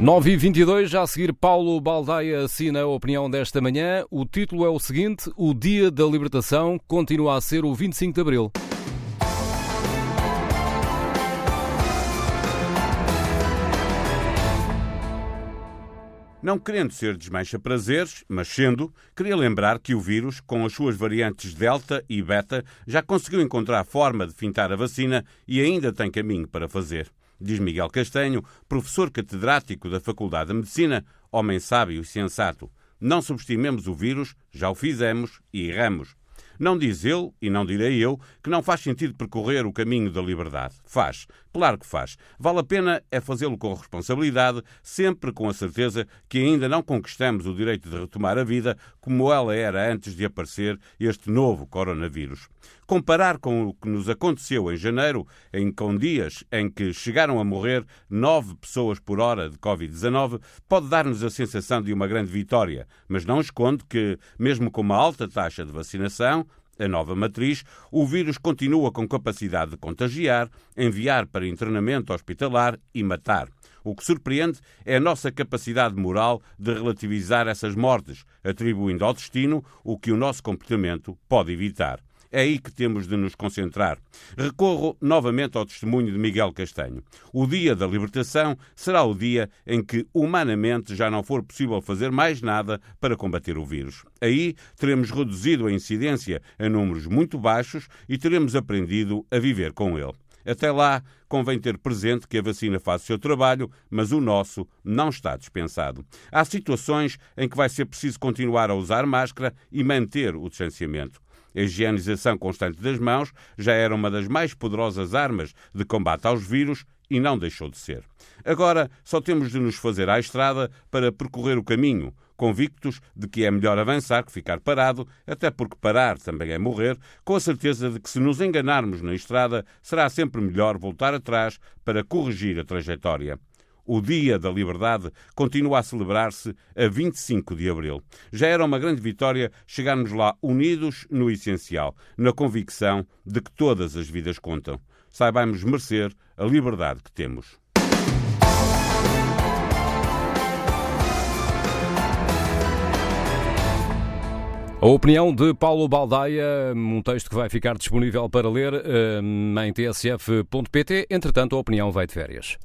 9 e 22 já a seguir Paulo Baldaia assina a opinião desta manhã. O título é o seguinte: O Dia da Libertação continua a ser o 25 de Abril. Não querendo ser desmancha-prazeres, mas sendo, queria lembrar que o vírus, com as suas variantes Delta e Beta, já conseguiu encontrar forma de fintar a vacina e ainda tem caminho para fazer. Diz Miguel Castanho, professor catedrático da Faculdade de Medicina, homem sábio e sensato. Não subestimemos o vírus, já o fizemos e erramos. Não diz ele, e não direi eu, que não faz sentido percorrer o caminho da liberdade. Faz. Claro que faz. Vale a pena é fazê-lo com responsabilidade, sempre com a certeza que ainda não conquistamos o direito de retomar a vida como ela era antes de aparecer este novo coronavírus. Comparar com o que nos aconteceu em janeiro, em com dias em que chegaram a morrer nove pessoas por hora de Covid-19, pode dar-nos a sensação de uma grande vitória, mas não esconde que, mesmo com uma alta taxa de vacinação, a nova matriz, o vírus continua com capacidade de contagiar, enviar para internamento hospitalar e matar. O que surpreende é a nossa capacidade moral de relativizar essas mortes, atribuindo ao destino o que o nosso comportamento pode evitar. É aí que temos de nos concentrar. Recorro novamente ao testemunho de Miguel Castanho. O dia da libertação será o dia em que, humanamente, já não for possível fazer mais nada para combater o vírus. Aí teremos reduzido a incidência a números muito baixos e teremos aprendido a viver com ele. Até lá, convém ter presente que a vacina faz o seu trabalho, mas o nosso não está dispensado. Há situações em que vai ser preciso continuar a usar máscara e manter o distanciamento. A higienização constante das mãos já era uma das mais poderosas armas de combate aos vírus e não deixou de ser. Agora só temos de nos fazer à estrada para percorrer o caminho, convictos de que é melhor avançar que ficar parado, até porque parar também é morrer, com a certeza de que se nos enganarmos na estrada, será sempre melhor voltar atrás para corrigir a trajetória o Dia da Liberdade, continua a celebrar-se a 25 de abril. Já era uma grande vitória chegarmos lá unidos no essencial, na convicção de que todas as vidas contam. Saibamos merecer a liberdade que temos. A opinião de Paulo Baldaia, um texto que vai ficar disponível para ler eh, em tsf.pt. Entretanto, a opinião vai de férias.